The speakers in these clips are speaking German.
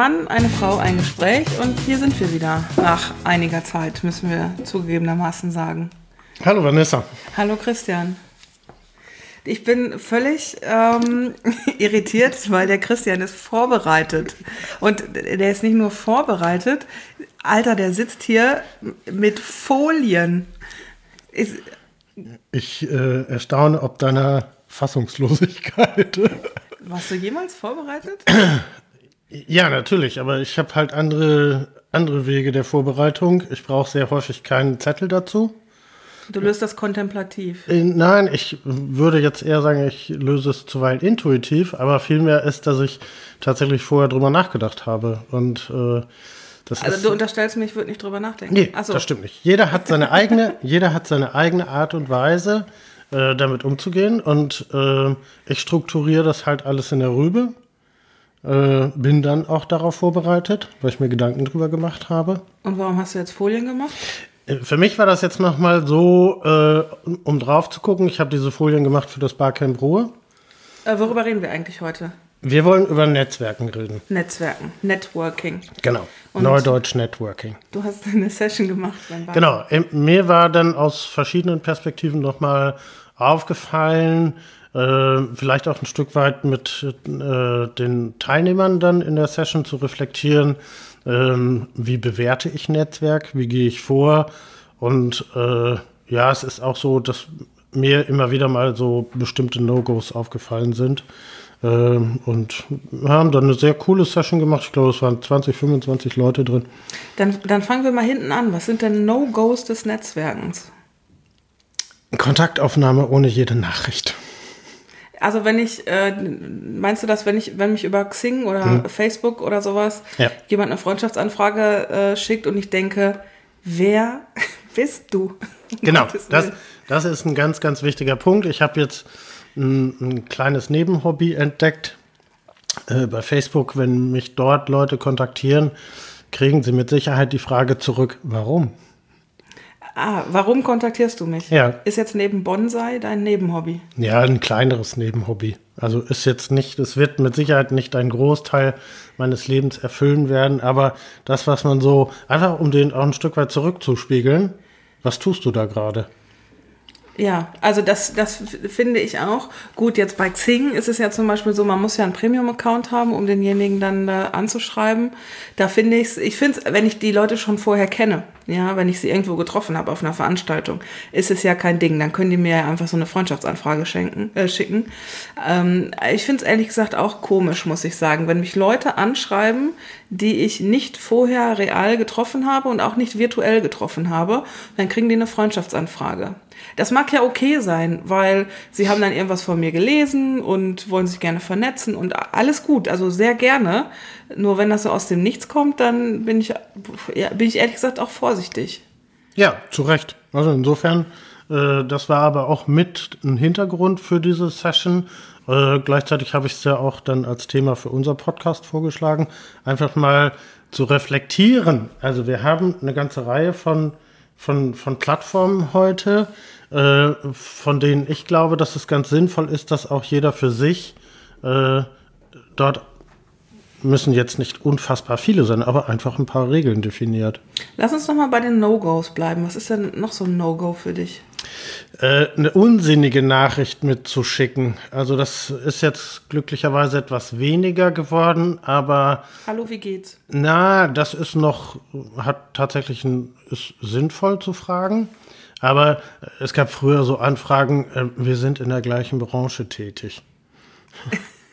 Mann, eine Frau, ein Gespräch und hier sind wir wieder. Nach einiger Zeit, müssen wir zugegebenermaßen sagen. Hallo Vanessa. Hallo Christian. Ich bin völlig ähm, irritiert, weil der Christian ist vorbereitet. Und der ist nicht nur vorbereitet, Alter, der sitzt hier mit Folien. Ist, ich äh, erstaune ob deiner Fassungslosigkeit. Warst du jemals vorbereitet? Ja, natürlich, aber ich habe halt andere, andere Wege der Vorbereitung. Ich brauche sehr häufig keinen Zettel dazu. Du löst das kontemplativ. Äh, nein, ich würde jetzt eher sagen, ich löse es zuweilen intuitiv, aber vielmehr ist, dass ich tatsächlich vorher drüber nachgedacht habe. Und äh, das also ist, du unterstellst mir, ich würde nicht drüber nachdenken. Nee, so. das stimmt nicht. Jeder hat seine eigene, jeder hat seine eigene Art und Weise, äh, damit umzugehen. Und äh, ich strukturiere das halt alles in der Rübe. Äh, bin dann auch darauf vorbereitet, weil ich mir Gedanken drüber gemacht habe. Und warum hast du jetzt Folien gemacht? Äh, für mich war das jetzt nochmal so, äh, um drauf zu gucken. Ich habe diese Folien gemacht für das Barcamp Ruhe. Äh, worüber reden wir eigentlich heute? Wir wollen über Netzwerken reden. Netzwerken, Networking. Genau, Und Neudeutsch Networking. Du hast eine Session gemacht beim Barcamp. Genau, mir war dann aus verschiedenen Perspektiven nochmal aufgefallen, äh, vielleicht auch ein Stück weit mit äh, den Teilnehmern dann in der Session zu reflektieren, ähm, wie bewerte ich Netzwerk, wie gehe ich vor und äh, ja, es ist auch so, dass mir immer wieder mal so bestimmte No-Gos aufgefallen sind. Ähm, und wir haben dann eine sehr coole Session gemacht. Ich glaube, es waren 20, 25 Leute drin. Dann, dann fangen wir mal hinten an. Was sind denn No-Gos des Netzwerkens? Kontaktaufnahme ohne jede Nachricht. Also wenn ich, äh, meinst du das, wenn ich, wenn mich über Xing oder hm. Facebook oder sowas ja. jemand eine Freundschaftsanfrage äh, schickt und ich denke, wer bist du? Genau, das, das ist ein ganz, ganz wichtiger Punkt. Ich habe jetzt ein, ein, kleines Nebenhobby entdeckt. Äh, bei Facebook, wenn mich dort Leute kontaktieren, kriegen sie mit Sicherheit die Frage zurück, warum? Ah, warum kontaktierst du mich? Ja. Ist jetzt neben Bonsai dein Nebenhobby? Ja, ein kleineres Nebenhobby. Also ist jetzt nicht, es wird mit Sicherheit nicht ein Großteil meines Lebens erfüllen werden, aber das, was man so, einfach um den auch ein Stück weit zurückzuspiegeln, was tust du da gerade? Ja, also das, das finde ich auch. Gut, jetzt bei Xing ist es ja zum Beispiel so, man muss ja einen Premium-Account haben, um denjenigen dann äh, anzuschreiben. Da finde ich es, ich finde es, wenn ich die Leute schon vorher kenne, ja, wenn ich sie irgendwo getroffen habe auf einer Veranstaltung, ist es ja kein Ding. Dann können die mir ja einfach so eine Freundschaftsanfrage schenken, äh, schicken. Ähm, ich finde es ehrlich gesagt auch komisch, muss ich sagen, wenn mich Leute anschreiben, die ich nicht vorher real getroffen habe und auch nicht virtuell getroffen habe, dann kriegen die eine Freundschaftsanfrage. Das mag ja okay sein, weil sie haben dann irgendwas von mir gelesen und wollen sich gerne vernetzen und alles gut, also sehr gerne. Nur wenn das so aus dem Nichts kommt, dann bin ich, ja, bin ich ehrlich gesagt auch vorsichtig. Ja, zu Recht. Also insofern, äh, das war aber auch mit ein Hintergrund für diese Session. Äh, gleichzeitig habe ich es ja auch dann als Thema für unser Podcast vorgeschlagen, einfach mal zu reflektieren. Also wir haben eine ganze Reihe von von, von Plattformen heute, äh, von denen ich glaube, dass es ganz sinnvoll ist, dass auch jeder für sich äh, dort müssen jetzt nicht unfassbar viele sein, aber einfach ein paar Regeln definiert. Lass uns noch mal bei den No-Gos bleiben. Was ist denn noch so ein No-Go für dich? Äh, eine unsinnige Nachricht mitzuschicken. Also das ist jetzt glücklicherweise etwas weniger geworden, aber. Hallo, wie geht's? Na, das ist noch, hat tatsächlich ein, ist sinnvoll zu fragen. Aber es gab früher so Anfragen, äh, wir sind in der gleichen Branche tätig.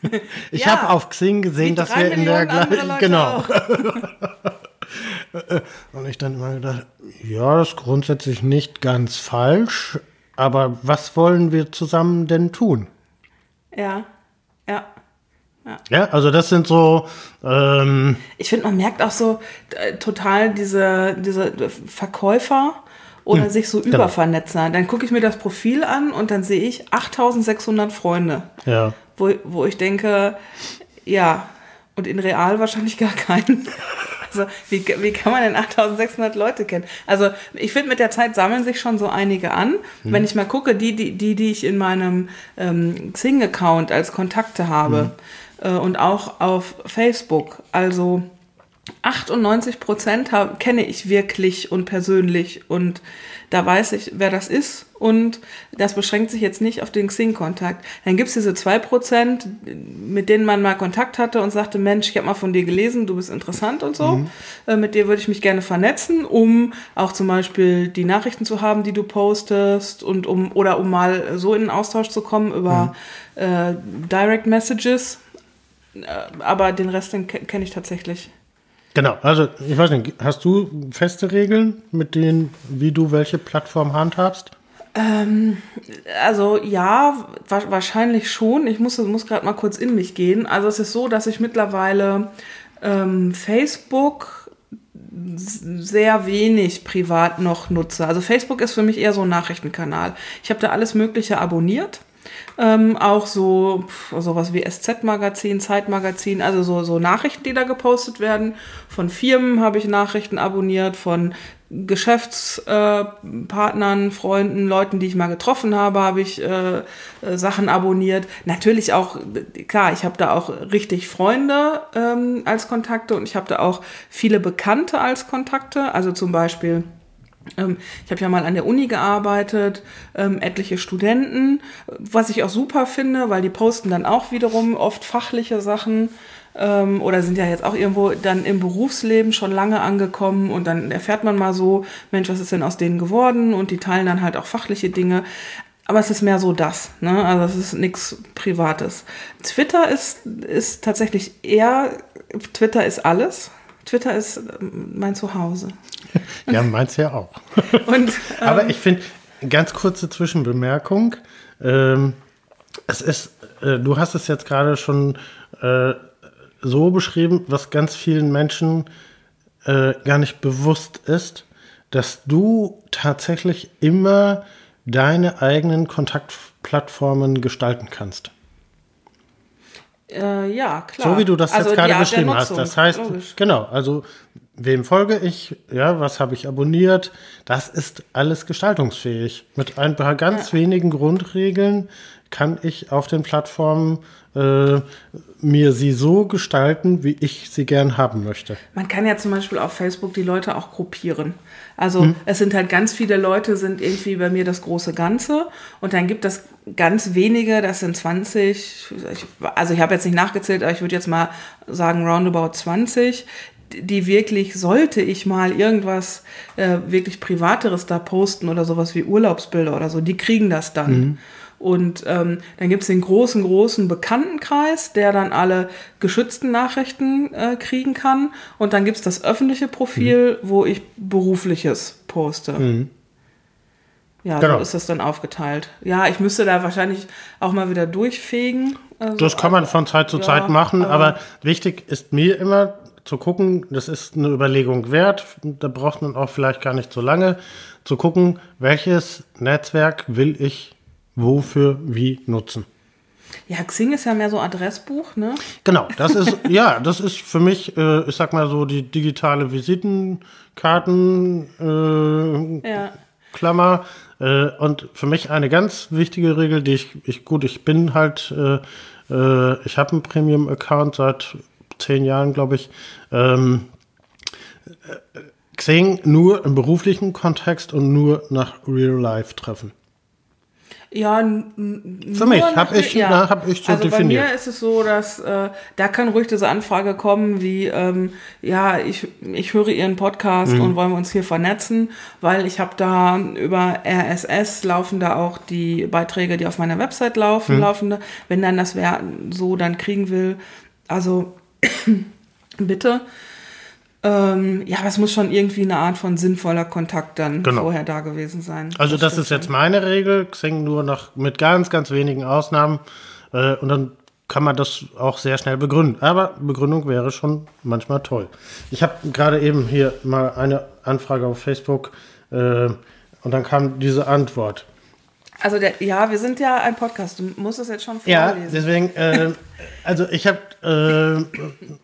ich ja, habe auf Xing gesehen, dass wir in der gleichen. Genau. Und ich dann immer gedacht, ja, das ist grundsätzlich nicht ganz falsch, aber was wollen wir zusammen denn tun? Ja, ja. Ja. ja, also das sind so. Ähm ich finde, man merkt auch so äh, total diese, diese Verkäufer oder hm, sich so genau. übervernetzen. Dann gucke ich mir das Profil an und dann sehe ich 8600 Freunde. Ja. Wo, wo ich denke, ja, und in real wahrscheinlich gar keinen. Also wie, wie kann man denn 8600 Leute kennen? Also ich finde, mit der Zeit sammeln sich schon so einige an. Mhm. Wenn ich mal gucke, die, die, die, die ich in meinem ähm, Xing-Account als Kontakte habe, äh, und auch auf Facebook. Also 98 Prozent kenne ich wirklich und persönlich und da weiß ich, wer das ist und das beschränkt sich jetzt nicht auf den Xing-Kontakt. Dann gibt es diese zwei Prozent, mit denen man mal Kontakt hatte und sagte, Mensch, ich habe mal von dir gelesen, du bist interessant und so. Mhm. Äh, mit dir würde ich mich gerne vernetzen, um auch zum Beispiel die Nachrichten zu haben, die du postest und um oder um mal so in den Austausch zu kommen über mhm. äh, Direct Messages. Äh, aber den Rest kenne ich tatsächlich. Genau, also ich weiß nicht, hast du feste Regeln, mit denen, wie du welche Plattform handhabst? Ähm, also ja, wa wahrscheinlich schon. Ich muss, muss gerade mal kurz in mich gehen. Also es ist so, dass ich mittlerweile ähm, Facebook sehr wenig privat noch nutze. Also Facebook ist für mich eher so ein Nachrichtenkanal. Ich habe da alles Mögliche abonniert. Ähm, auch so sowas wie SZ-Magazin, Zeitmagazin, also so, so Nachrichten, die da gepostet werden. Von Firmen habe ich Nachrichten abonniert, von Geschäftspartnern, äh, Freunden, Leuten, die ich mal getroffen habe, habe ich äh, Sachen abonniert. Natürlich auch, klar, ich habe da auch richtig Freunde ähm, als Kontakte und ich habe da auch viele Bekannte als Kontakte. Also zum Beispiel ich habe ja mal an der Uni gearbeitet, ähm, etliche Studenten, was ich auch super finde, weil die posten dann auch wiederum oft fachliche Sachen ähm, oder sind ja jetzt auch irgendwo dann im Berufsleben schon lange angekommen und dann erfährt man mal so, Mensch, was ist denn aus denen geworden? Und die teilen dann halt auch fachliche Dinge. Aber es ist mehr so das, ne? Also es ist nichts Privates. Twitter ist, ist tatsächlich eher, Twitter ist alles. Twitter ist ähm, mein Zuhause. Ja, meins ja auch. Und, ähm, Aber ich finde, ganz kurze Zwischenbemerkung. Ähm, es ist, äh, du hast es jetzt gerade schon äh, so beschrieben, was ganz vielen Menschen äh, gar nicht bewusst ist, dass du tatsächlich immer deine eigenen Kontaktplattformen gestalten kannst. Äh, ja, klar. So wie du das also jetzt gerade beschrieben hast. Das heißt, logisch. genau, also wem folge ich, ja, was habe ich abonniert, das ist alles gestaltungsfähig. Mit ein paar ganz ja. wenigen Grundregeln kann ich auf den Plattformen äh, mir sie so gestalten, wie ich sie gern haben möchte. Man kann ja zum Beispiel auf Facebook die Leute auch gruppieren. Also hm. es sind halt ganz viele Leute, sind irgendwie bei mir das große Ganze und dann gibt es ganz wenige, das sind 20, also ich habe jetzt nicht nachgezählt, aber ich würde jetzt mal sagen roundabout 20, die wirklich, sollte ich mal irgendwas äh, wirklich Privateres da posten oder sowas wie Urlaubsbilder oder so, die kriegen das dann. Mhm. Und ähm, dann gibt es den großen, großen Bekanntenkreis, der dann alle geschützten Nachrichten äh, kriegen kann. Und dann gibt es das öffentliche Profil, mhm. wo ich berufliches poste. Mhm. Ja, genau. so ist das dann aufgeteilt. Ja, ich müsste da wahrscheinlich auch mal wieder durchfegen. Also, das kann man von Zeit zu ja, Zeit machen, aber, aber wichtig ist mir immer zu gucken, das ist eine Überlegung wert, da braucht man auch vielleicht gar nicht so lange, zu gucken, welches Netzwerk will ich wofür wie nutzen. Ja, Xing ist ja mehr so Adressbuch, ne? Genau, das ist, ja, das ist für mich, äh, ich sag mal so, die digitale Visitenkarten äh, ja. Klammer. Äh, und für mich eine ganz wichtige Regel, die ich, ich gut, ich bin halt, äh, äh, ich habe einen Premium-Account seit zehn Jahren, glaube ich. Ähm, äh, Xing nur im beruflichen Kontext und nur nach Real-Life-Treffen. Ja, für mich habe ich, ja. hab ich so also definiert. Bei mir ist es so, dass äh, da kann ruhig diese Anfrage kommen, wie ähm, ja, ich, ich höre Ihren Podcast mhm. und wollen wir uns hier vernetzen, weil ich habe da über RSS laufen da auch die Beiträge, die auf meiner Website laufen, mhm. laufende. Wenn dann das wer so dann kriegen will, also bitte ähm, ja, aber es muss schon irgendwie eine Art von sinnvoller Kontakt dann genau. vorher da gewesen sein. Also das, das ist jetzt meine Regel, Xing nur noch mit ganz, ganz wenigen Ausnahmen. Äh, und dann kann man das auch sehr schnell begründen. Aber Begründung wäre schon manchmal toll. Ich habe gerade eben hier mal eine Anfrage auf Facebook äh, und dann kam diese Antwort. Also der, ja, wir sind ja ein Podcast. Du musst es jetzt schon vorlesen. Ja, deswegen, äh, also ich habe äh,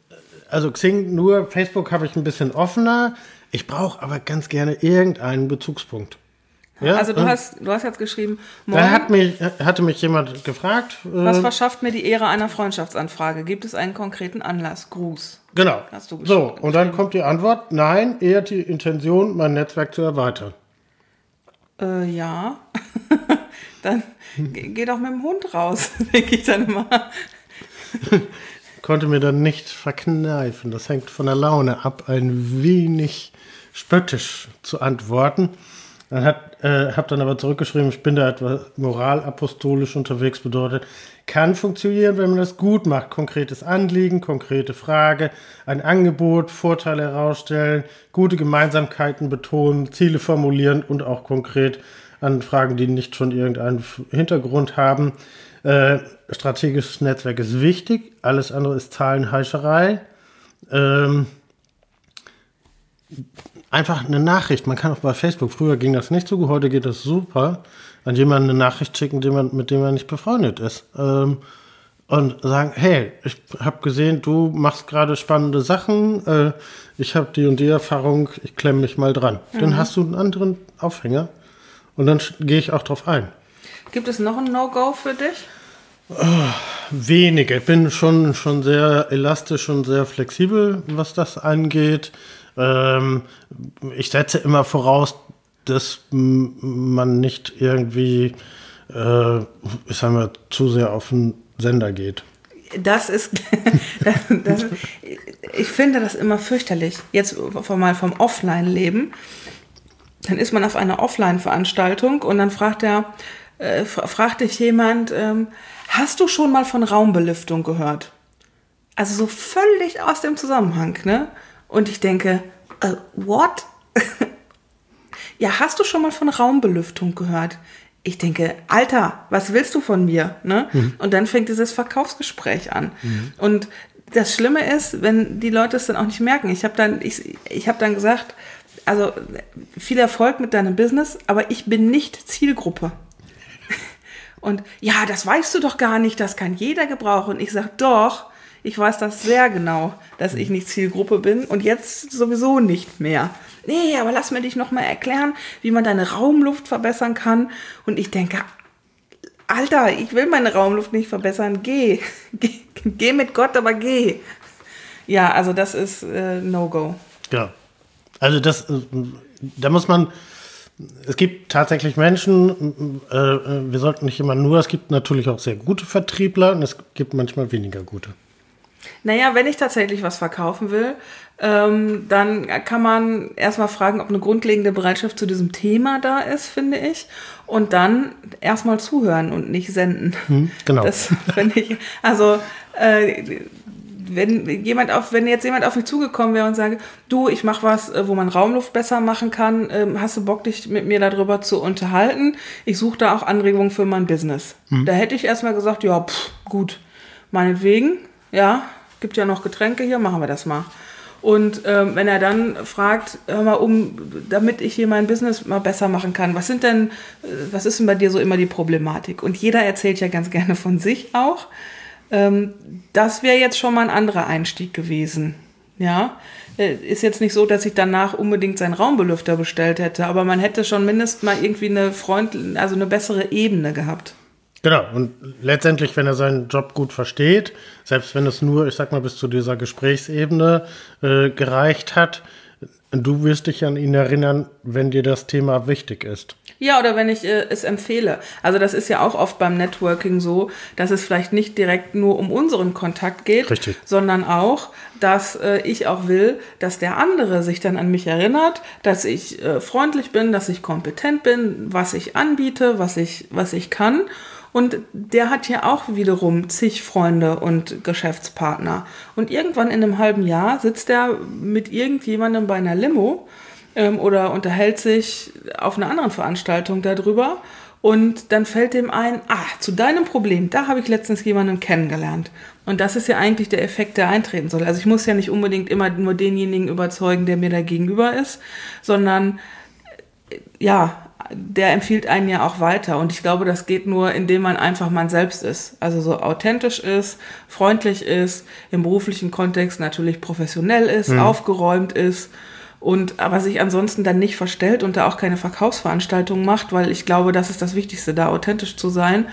also Xing nur, Facebook habe ich ein bisschen offener. Ich brauche aber ganz gerne irgendeinen Bezugspunkt. Ja, also du hast, du hast jetzt geschrieben, Da hat mich, hatte mich jemand gefragt. was äh, verschafft mir die Ehre einer Freundschaftsanfrage? Gibt es einen konkreten Anlass? Gruß. Genau. Hast du so, und dann kommt die Antwort, nein, eher die Intention, mein Netzwerk zu erweitern. Äh, ja. dann geh, geh doch mit dem Hund raus, denke ich dann immer. Konnte mir dann nicht verkneifen. Das hängt von der Laune ab, ein wenig spöttisch zu antworten. Dann hat, äh, hab dann aber zurückgeschrieben, ich bin da etwas moralapostolisch unterwegs, bedeutet, kann funktionieren, wenn man das gut macht. Konkretes Anliegen, konkrete Frage, ein Angebot, Vorteile herausstellen, gute Gemeinsamkeiten betonen, Ziele formulieren und auch konkret an Fragen, die nicht schon irgendeinen Hintergrund haben. Äh, strategisches Netzwerk ist wichtig, alles andere ist Zahlenheischerei. Ähm, einfach eine Nachricht. Man kann auch bei Facebook, früher ging das nicht so gut, heute geht das super, an jemanden eine Nachricht schicken, mit dem man nicht befreundet ist. Ähm, und sagen, hey, ich habe gesehen, du machst gerade spannende Sachen, äh, ich habe die und die Erfahrung, ich klemme mich mal dran. Dann hast du einen anderen Aufhänger und dann gehe ich auch drauf ein. Gibt es noch ein No-Go für dich? Wenige. Ich bin schon, schon sehr elastisch und sehr flexibel, was das angeht. Ähm, ich setze immer voraus, dass man nicht irgendwie, äh, ich sag mal, zu sehr auf den Sender geht. Das ist, das, das, ich finde das immer fürchterlich. Jetzt mal vom Offline-Leben. Dann ist man auf einer Offline-Veranstaltung und dann fragt er, äh, fra- fragt dich jemand, ähm, hast du schon mal von Raumbelüftung gehört? Also so völlig aus dem Zusammenhang, ne? Und ich denke, äh, what? ja, hast du schon mal von Raumbelüftung gehört? Ich denke, Alter, was willst du von mir? Ne? Und dann fängt dieses Verkaufsgespräch an. Und das Schlimme ist, wenn die Leute es dann auch nicht merken. Ich habe dann, ich, ich habe dann gesagt, also viel Erfolg mit deinem Business, aber ich bin nicht Zielgruppe. Und ja, das weißt du doch gar nicht, das kann jeder gebrauchen. Und ich sage, doch, ich weiß das sehr genau, dass ich nicht Zielgruppe bin und jetzt sowieso nicht mehr. Nee, aber lass mir dich noch mal erklären, wie man deine Raumluft verbessern kann. Und ich denke, Alter, ich will meine Raumluft nicht verbessern. Geh. Geh, geh mit Gott, aber geh. Ja, also das ist äh, No-Go. Ja. Also das, äh, da muss man, es gibt tatsächlich Menschen, äh, äh, wir sollten nicht immer nur, es gibt natürlich auch sehr gute Vertriebler und es gibt manchmal weniger gute. Naja, wenn ich tatsächlich was verkaufen will, ähm, dann kann man erstmal fragen, ob eine grundlegende Bereitschaft zu diesem Thema da ist, finde ich. Und dann erstmal zuhören und nicht senden. genau. Das finde ich. Also, äh, wenn jemand auf, wenn jetzt jemand auf mich zugekommen wäre und sage, du, ich mache was, äh, wo man Raumluft besser machen kann, ähm, hast du Bock, dich mit mir darüber zu unterhalten? Ich suche da auch Anregungen für mein Business. Da hätte ich erstmal gesagt, ja, pff, gut, meinetwegen, ja, gibt ja noch Getränke hier, machen wir das mal. Und ähm, wenn er dann fragt, hör mal um, damit ich hier mein Business mal besser machen kann, was sind denn, äh, was ist denn bei dir so immer die Problematik? Und jeder erzählt ja ganz gerne von sich auch. Ähm, das wäre jetzt schon mal ein anderer Einstieg gewesen. Ja, Äh, ist jetzt nicht so, dass ich danach unbedingt seinen Raumbelüfter bestellt hätte, aber man hätte schon mindestens mal irgendwie eine Freund, also eine bessere Ebene gehabt. Genau, und letztendlich, wenn er seinen Job gut versteht, selbst wenn es nur, ich sag mal, bis zu dieser Gesprächsebene äh, gereicht hat, du wirst dich an ihn erinnern, wenn dir das Thema wichtig ist. Ja, oder wenn ich äh, es empfehle. Also das ist ja auch oft beim Networking so, dass es vielleicht nicht direkt nur um unseren Kontakt geht, Richtig. sondern auch, dass äh, ich auch will, dass der andere sich dann an mich erinnert, dass ich äh, freundlich bin, dass ich kompetent bin, was ich anbiete, was ich, was ich kann. Und der hat ja auch wiederum zig Freunde und Geschäftspartner. Und irgendwann in einem halben Jahr sitzt er mit irgendjemandem bei einer Limo ähm, oder unterhält sich auf einer anderen Veranstaltung darüber. Und dann fällt dem ein, ah, zu deinem Problem, da habe ich letztens jemanden kennengelernt. Und das ist ja eigentlich der Effekt, der eintreten soll. Also ich muss ja nicht unbedingt immer nur denjenigen überzeugen, der mir da gegenüber ist, sondern äh, ja, der empfiehlt einen ja auch weiter. Und ich glaube, das geht nur, indem man einfach man selbst ist. Also so authentisch ist, freundlich ist, im beruflichen Kontext natürlich professionell ist, aufgeräumt ist und aber sich ansonsten dann nicht verstellt und da auch keine Verkaufsveranstaltungen macht, weil ich glaube, das ist das Wichtigste, da authentisch zu sein.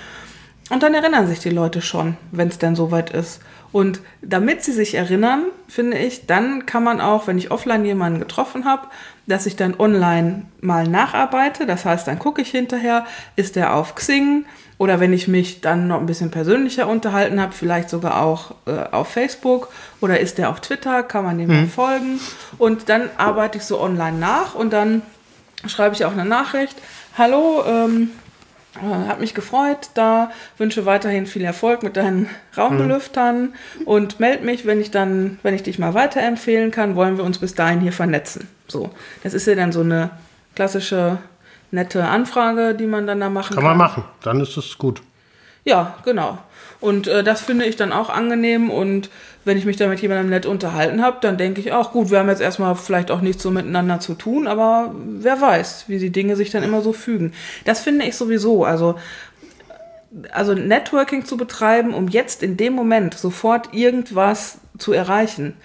Und dann erinnern sich die Leute schon, wenn es denn soweit ist. Und damit sie sich erinnern, finde ich, dann kann man auch, wenn ich offline jemanden getroffen habe, dass ich dann online mal nacharbeite. Das heißt, dann gucke ich hinterher, ist der auf Xing oder wenn ich mich dann noch ein bisschen persönlicher unterhalten habe, vielleicht sogar auch äh, auf Facebook oder ist der auf Twitter, kann man dem mhm. folgen. Und dann arbeite ich so online nach und dann schreibe ich auch eine Nachricht. Hallo, ähm, äh, hat mich gefreut, da wünsche weiterhin viel Erfolg mit deinen Raumbelüftern mhm. und meld mich, wenn ich dann, wenn ich dich mal weiterempfehlen kann, wollen wir uns bis dahin hier vernetzen. So, das ist ja dann so eine klassische nette Anfrage, die man dann da machen kann. Kann man machen, dann ist es gut. Ja, genau. Und äh, das finde ich dann auch angenehm. Und wenn ich mich da mit jemandem nett unterhalten habe, dann denke ich auch, gut, wir haben jetzt erstmal vielleicht auch nichts so miteinander zu tun, aber wer weiß, wie die Dinge sich dann immer so fügen. Das finde ich sowieso. Also, also Networking zu betreiben, um jetzt in dem Moment sofort irgendwas zu erreichen,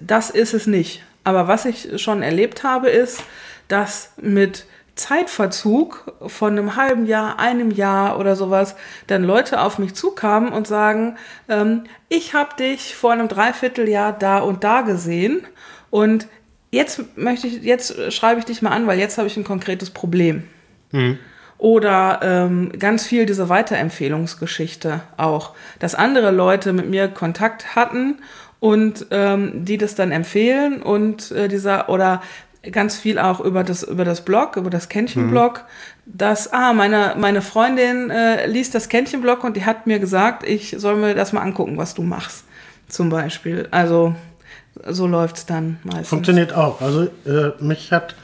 das ist es nicht. Aber was ich schon erlebt habe, ist, dass mit Zeitverzug von einem halben Jahr, einem Jahr oder sowas, dann Leute auf mich zukamen und sagen, ähm, ich habe dich vor einem Dreivierteljahr da und da gesehen und jetzt möchte ich, jetzt schreibe ich dich mal an, weil jetzt habe ich ein konkretes Problem. Mhm. Oder ähm, ganz viel diese Weiterempfehlungsgeschichte auch, dass andere Leute mit mir Kontakt hatten und ähm, die das dann empfehlen und äh, dieser oder ganz viel auch über das, über das Blog, über das Kännchen-Blog, mhm. dass, ah, meine, meine Freundin äh, liest das Kännchen-Blog und die hat mir gesagt, ich soll mir das mal angucken, was du machst, zum Beispiel. Also, so läuft's dann meistens. Funktioniert auch. Also, äh, mich hat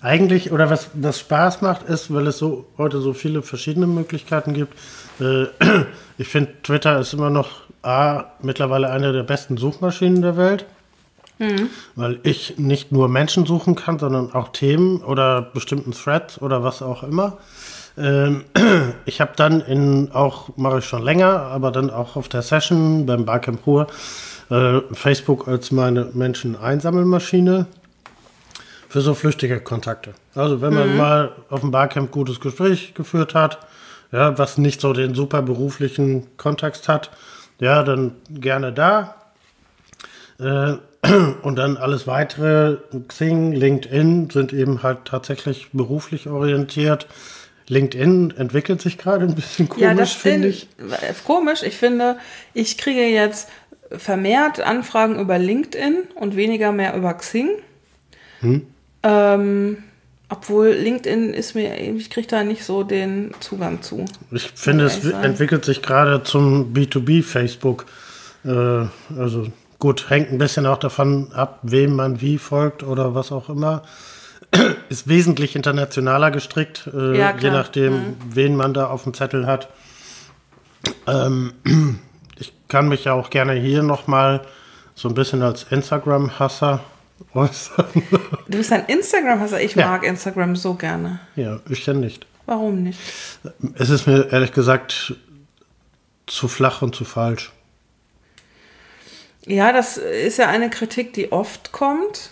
eigentlich, oder was, was Spaß macht, ist, weil es so heute so viele verschiedene Möglichkeiten gibt. Äh, ich finde, Twitter ist immer noch A, mittlerweile eine der besten Suchmaschinen der Welt. Mhm. Weil ich nicht nur Menschen suchen kann, sondern auch Themen oder bestimmten Threads oder was auch immer. Ähm, ich habe dann in, auch, mache ich schon länger, aber dann auch auf der Session beim Barcamp Ruhr, äh, Facebook als meine Menschen-Einsammelmaschine für so flüchtige Kontakte. Also wenn man mhm. mal auf dem Barcamp gutes Gespräch geführt hat, ja, was nicht so den super beruflichen Kontext hat, ja, dann gerne da. Äh, und dann alles weitere, Xing, LinkedIn sind eben halt tatsächlich beruflich orientiert. LinkedIn entwickelt sich gerade ein bisschen komisch, ja, finde ich. Komisch, ich finde, ich kriege jetzt vermehrt Anfragen über LinkedIn und weniger mehr über Xing. Hm. Ähm, obwohl LinkedIn ist mir, ich kriege da nicht so den Zugang zu. Ich finde, es entwickelt sich gerade zum B2B-Facebook. Äh, also Gut, hängt ein bisschen auch davon ab, wem man wie folgt oder was auch immer. Ist wesentlich internationaler gestrickt, äh, ja, je nachdem, mhm. wen man da auf dem Zettel hat. Ähm, ich kann mich ja auch gerne hier nochmal so ein bisschen als Instagram-Hasser äußern. Du bist ein Instagram-Hasser. Ich ja. mag Instagram so gerne. Ja, ich ja nicht. Warum nicht? Es ist mir ehrlich gesagt zu flach und zu falsch. Ja, das ist ja eine Kritik, die oft kommt.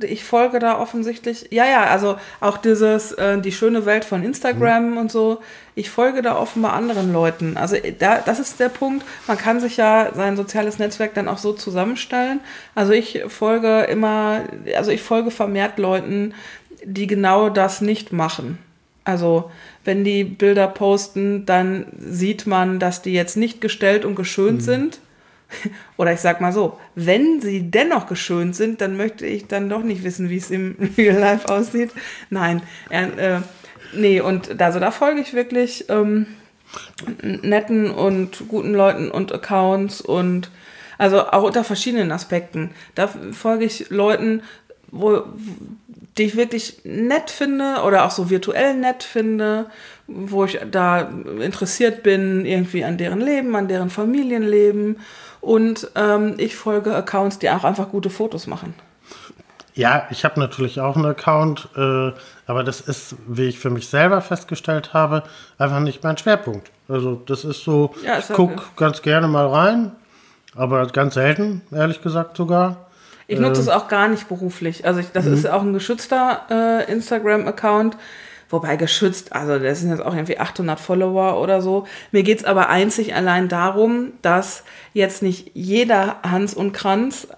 Ich folge da offensichtlich, ja, ja, also auch dieses, äh, die schöne Welt von Instagram mhm. und so. Ich folge da offenbar anderen Leuten. Also äh, da, das ist der Punkt. Man kann sich ja sein soziales Netzwerk dann auch so zusammenstellen. Also ich folge immer, also ich folge vermehrt Leuten, die genau das nicht machen. Also wenn die Bilder posten, dann sieht man, dass die jetzt nicht gestellt und geschönt mhm. sind, oder ich sag mal so, wenn sie dennoch geschönt sind, dann möchte ich dann doch nicht wissen, wie es im Real Life aussieht. Nein, äh, nee, und also da folge ich wirklich ähm, netten und guten Leuten und Accounts und also auch unter verschiedenen Aspekten. Da folge ich Leuten, wo, die ich wirklich nett finde oder auch so virtuell nett finde, wo ich da interessiert bin, irgendwie an deren Leben, an deren Familienleben und ähm, ich folge Accounts, die auch einfach gute Fotos machen. Ja, ich habe natürlich auch einen Account, äh, aber das ist, wie ich für mich selber festgestellt habe, einfach nicht mein Schwerpunkt. Also das ist so, ja, ich gucke ganz gerne mal rein, aber ganz selten, ehrlich gesagt sogar. Ich nutze Ähm, es auch gar nicht beruflich. Also ich, das ist auch ein geschützter äh, Instagram-Account. Wobei geschützt, also das sind jetzt auch irgendwie 800 Follower oder so. Mir geht's aber einzig allein darum, dass jetzt nicht jeder Hans und Kranz,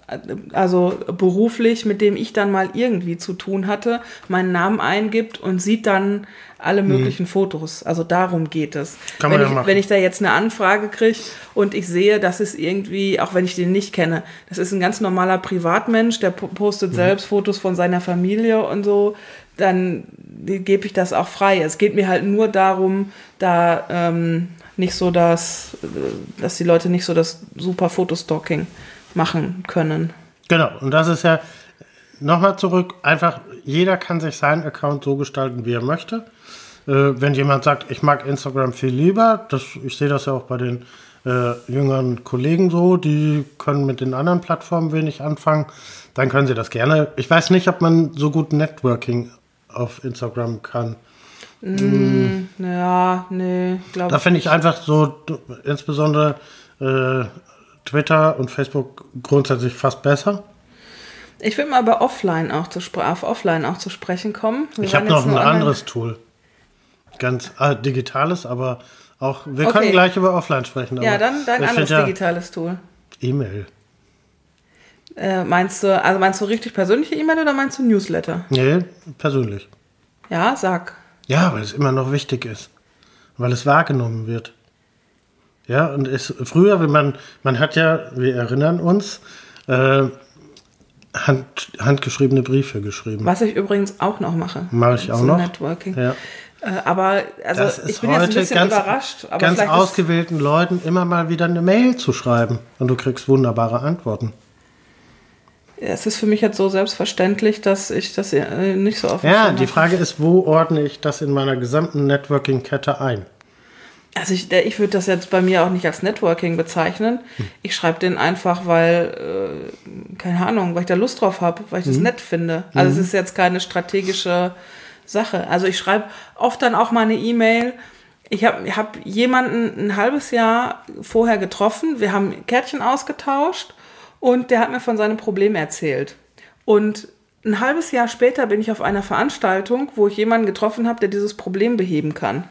also beruflich, mit dem ich dann mal irgendwie zu tun hatte, meinen Namen eingibt und sieht dann alle möglichen Fotos. Also darum geht es. Kann man wenn, ja ich, machen. wenn ich da jetzt eine Anfrage kriege und ich sehe, das ist irgendwie, auch wenn ich den nicht kenne, das ist ein ganz normaler Privatmensch, der po- postet selbst Fotos von seiner Familie und so, dann gebe ich das auch frei. Es geht mir halt nur darum, da ähm, nicht so das, äh, dass die Leute nicht so das super Fotostalking machen können. Genau, und das ist ja nochmal zurück, einfach jeder kann sich seinen Account so gestalten, wie er möchte. Äh, wenn jemand sagt, ich mag Instagram viel lieber, das, ich sehe das ja auch bei den äh, jüngeren Kollegen so, die können mit den anderen Plattformen wenig anfangen, dann können sie das gerne. Ich weiß nicht, ob man so gut Networking auf Instagram kann. Ja, nee, glaube Da finde ich einfach so, insbesondere äh, Twitter und Facebook grundsätzlich fast besser. Ich will mal bei Offline auch zu auf Offline auch zu sprechen kommen. Wir Ich habe noch ein anderes Tool. Ganz äh, digitales, aber auch, wir Okay. können gleich über Offline sprechen. Ja, dann dein anderes ja digitales Tool. E-Mail. Äh, meinst du, also meinst du richtig persönliche E-Mail oder meinst du Newsletter? Nee, persönlich. Ja, sag. Ja, weil es immer noch wichtig ist. Weil es wahrgenommen wird. Ja, und es, früher, wenn man, man hat ja, wir erinnern uns, äh, Hand, handgeschriebene Briefe geschrieben. Was ich übrigens auch noch mache. Mache ich auch noch. Networking. Ja. Äh, aber also Das ist ich bin jetzt ein bisschen ganz, überrascht. Aber ganz ausgewählten Leuten immer mal wieder eine Mail zu schreiben. Und du kriegst wunderbare Antworten. es ist für mich jetzt so selbstverständlich, dass ich das äh, nicht so dem Ja, die. Frage ist, wo ordne ich das in meiner gesamten Networking-Kette ein? Also ich, ich würde das jetzt bei mir auch nicht als Networking bezeichnen. Hm. Ich schreibe den einfach, weil, äh, keine Ahnung, weil ich da Lust drauf habe, weil ich Hm. das nett finde. Also es ist jetzt keine strategische Sache. Also ich schreibe oft dann auch mal eine E-Mail. Ich habe hab jemanden ein halbes Jahr vorher getroffen. Wir haben Kärtchen ausgetauscht und der hat mir von seinem Problem erzählt. Und ein halbes Jahr später bin ich auf einer Veranstaltung, wo ich jemanden getroffen habe, der dieses Problem beheben kann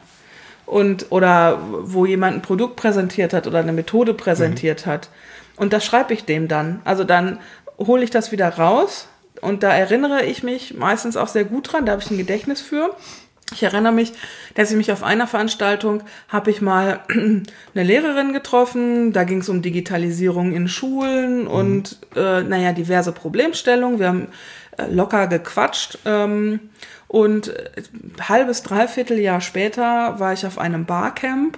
und oder wo jemand ein Produkt präsentiert hat oder eine Methode präsentiert hat. Und das schreibe ich dem dann. Also dann hole ich das wieder raus und da erinnere ich mich meistens auch sehr gut dran, da habe ich ein Gedächtnis für. Ich erinnere mich, dass ich mich auf einer Veranstaltung habe ich mal eine Lehrerin getroffen. Da ging es um Digitalisierung in Schulen und äh, naja, diverse Problemstellungen. Wir haben äh, locker gequatscht. Ähm, und äh, halbes, dreiviertel Jahr später war ich auf einem Barcamp,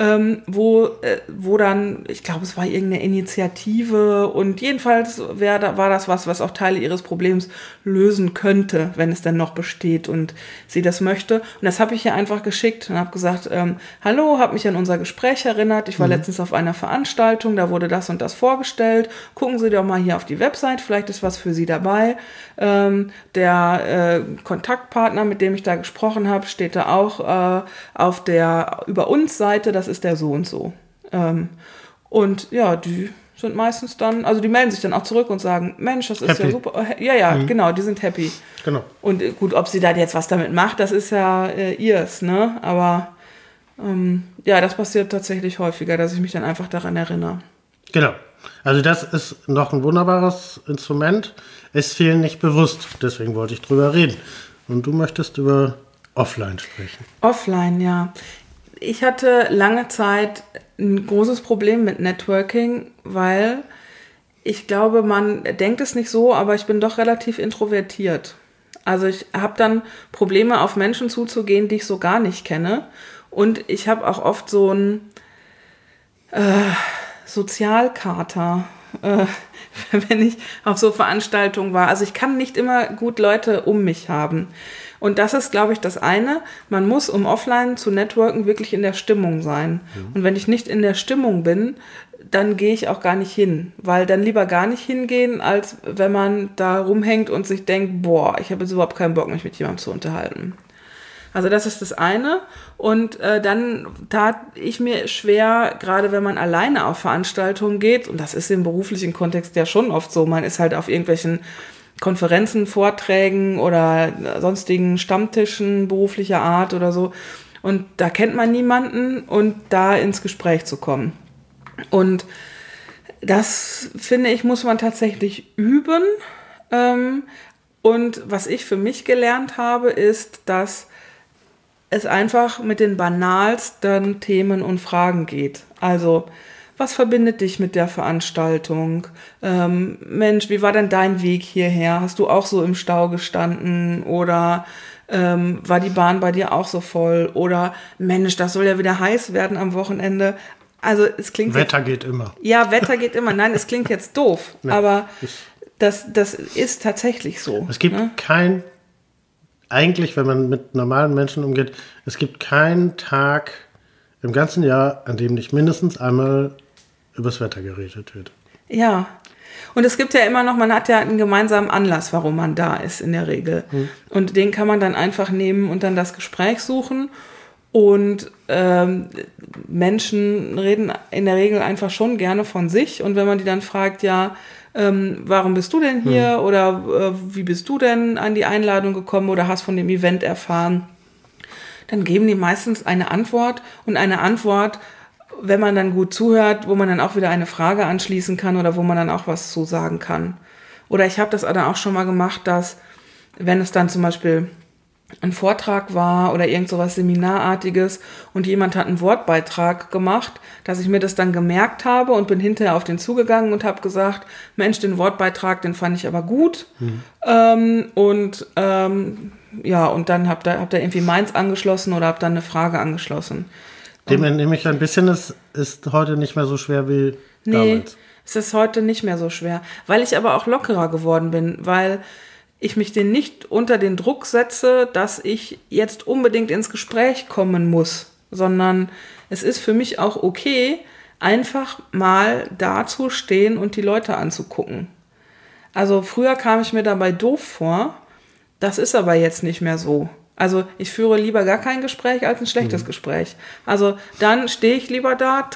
ähm, wo, äh, wo dann, ich glaube, es war irgendeine Initiative und jedenfalls wär, war das was, was auch Teile ihres Problems lösen könnte, wenn es denn noch besteht und sie das möchte. Und das habe ich ihr einfach geschickt und habe gesagt, ähm, hallo, habe mich an unser Gespräch erinnert. Ich war letztens auf einer Veranstaltung, da wurde das und das vorgestellt. Gucken Sie doch mal hier auf die Website, vielleicht ist was für Sie dabei. Ähm, der äh, Kontaktpartner, mit dem ich da gesprochen habe, steht da auch äh, auf der Über uns Seite, das ist der so und so. Ähm, und ja, die sind meistens dann, also die melden sich dann auch zurück und sagen, Mensch, das ist ja Happy. super. Äh, Ja, ja, genau, die sind happy. Genau. Und äh, gut, ob sie da jetzt was damit macht, das ist ja äh, ihrs, ne? Aber ähm, ja, das passiert tatsächlich häufiger, dass ich mich dann einfach daran erinnere. Genau. Also das ist noch ein wunderbares Instrument. Ist vielen nicht bewusst. Deswegen wollte ich drüber reden. Und du möchtest über Offline sprechen. Offline, ja. Ich hatte lange Zeit ein großes Problem mit Networking, weil ich glaube, man denkt es nicht so, aber ich bin doch relativ introvertiert. Also ich habe dann Probleme, auf Menschen zuzugehen, die ich so gar nicht kenne. Und ich habe auch oft so ein äh, Sozialkater, äh, wenn ich auf so Veranstaltungen war. Also ich kann nicht immer gut Leute um mich haben. Und das ist, glaube ich, das eine. Man muss, um offline zu networken, wirklich in der Stimmung sein. Und wenn ich nicht in der Stimmung bin, dann gehe ich auch gar nicht hin. Weil dann lieber gar nicht hingehen, als wenn man da rumhängt und sich denkt, boah, ich habe jetzt überhaupt keinen Bock, mich mit jemandem zu unterhalten. Also das ist das eine. Und äh, dann tat ich mir schwer, gerade wenn man alleine auf Veranstaltungen geht, und das ist im beruflichen Kontext ja schon oft so, man ist halt auf irgendwelchen Konferenzen, Vorträgen oder sonstigen Stammtischen beruflicher Art oder so. Und da kennt man niemanden und da ins Gespräch zu kommen. Und das finde ich, muss man tatsächlich üben. Ähm, und was ich für mich gelernt habe, ist, dass es einfach mit den banalsten Themen und Fragen geht. Also, was verbindet dich mit der Veranstaltung? Ähm, Mensch, wie war denn dein Weg hierher? Hast du auch so im Stau gestanden? Oder ähm, war die Bahn bei dir auch so voll? Oder Mensch, das soll ja wieder heiß werden am Wochenende. Also es klingt. Wetter jetzt, geht immer. Ja, Wetter geht immer. Nein, es klingt jetzt doof, nee, aber das, das ist tatsächlich so. Es gibt ne? kein, eigentlich, wenn man mit normalen Menschen umgeht, es gibt keinen Tag im ganzen Jahr, an dem nicht mindestens einmal übers Wetter geredet wird. Ja. Und es gibt ja immer noch, man hat ja einen gemeinsamen Anlass, warum man da ist in der Regel. Hm. Und den kann man dann einfach nehmen und dann das Gespräch suchen. Und ähm, Menschen reden in der Regel einfach schon gerne von sich. Und wenn man die dann fragt, ja, ähm, warum bist du denn hier? Hm. Oder äh, wie bist du denn an die Einladung gekommen oder hast von dem Event erfahren? Dann geben die meistens eine Antwort und eine Antwort, wenn man dann gut zuhört, wo man dann auch wieder eine Frage anschließen kann oder wo man dann auch was zu sagen kann. Oder ich habe das dann auch schon mal gemacht, dass wenn es dann zum Beispiel ein Vortrag war oder irgend so was Seminarartiges und jemand hat einen Wortbeitrag gemacht, dass ich mir das dann gemerkt habe und bin hinterher auf den zugegangen und habe gesagt, Mensch, den Wortbeitrag, den fand ich aber gut. Mhm. Ähm, und ähm, ja, und dann habt ihr, habt ihr irgendwie meins angeschlossen oder habt dann eine Frage angeschlossen. Dem entnehme ich ein bisschen, es ist heute nicht mehr so schwer wie nee, damals. Es ist heute nicht mehr so schwer, weil ich aber auch lockerer geworden bin, weil ich mich den nicht unter den Druck setze, dass ich jetzt unbedingt ins Gespräch kommen muss, sondern es ist für mich auch okay, einfach mal dazustehen und die Leute anzugucken. Also früher kam ich mir dabei doof vor, das ist aber jetzt nicht mehr so. Also ich führe lieber gar kein Gespräch als ein schlechtes mhm. Gespräch. Also dann stehe ich lieber da,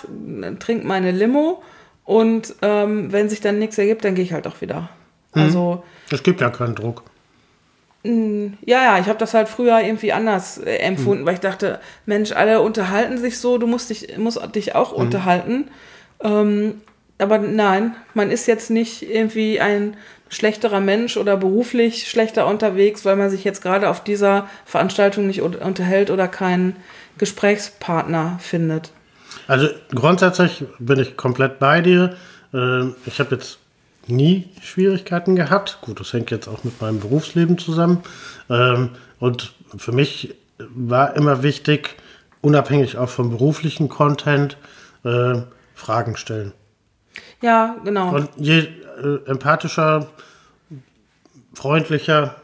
trinke meine Limo und ähm, wenn sich dann nichts ergibt, dann gehe ich halt auch wieder. Mhm. Also es gibt ja keinen Druck. Ja, ja, ich habe das halt früher irgendwie anders äh, empfunden, mhm. weil ich dachte, Mensch, alle unterhalten sich so, du musst dich, musst dich auch mhm. unterhalten. Ähm, aber nein, man ist jetzt nicht irgendwie ein schlechterer Mensch oder beruflich schlechter unterwegs, weil man sich jetzt gerade auf dieser Veranstaltung nicht unterhält oder keinen Gesprächspartner findet. Also grundsätzlich bin ich komplett bei dir. Ähm, ich habe jetzt nie Schwierigkeiten gehabt. Gut, das hängt jetzt auch mit meinem Berufsleben zusammen. Ähm, und für mich war immer wichtig, unabhängig auch vom beruflichen Content, äh, Fragen stellen. Ja, genau. Und je äh, empathischer, freundlicher,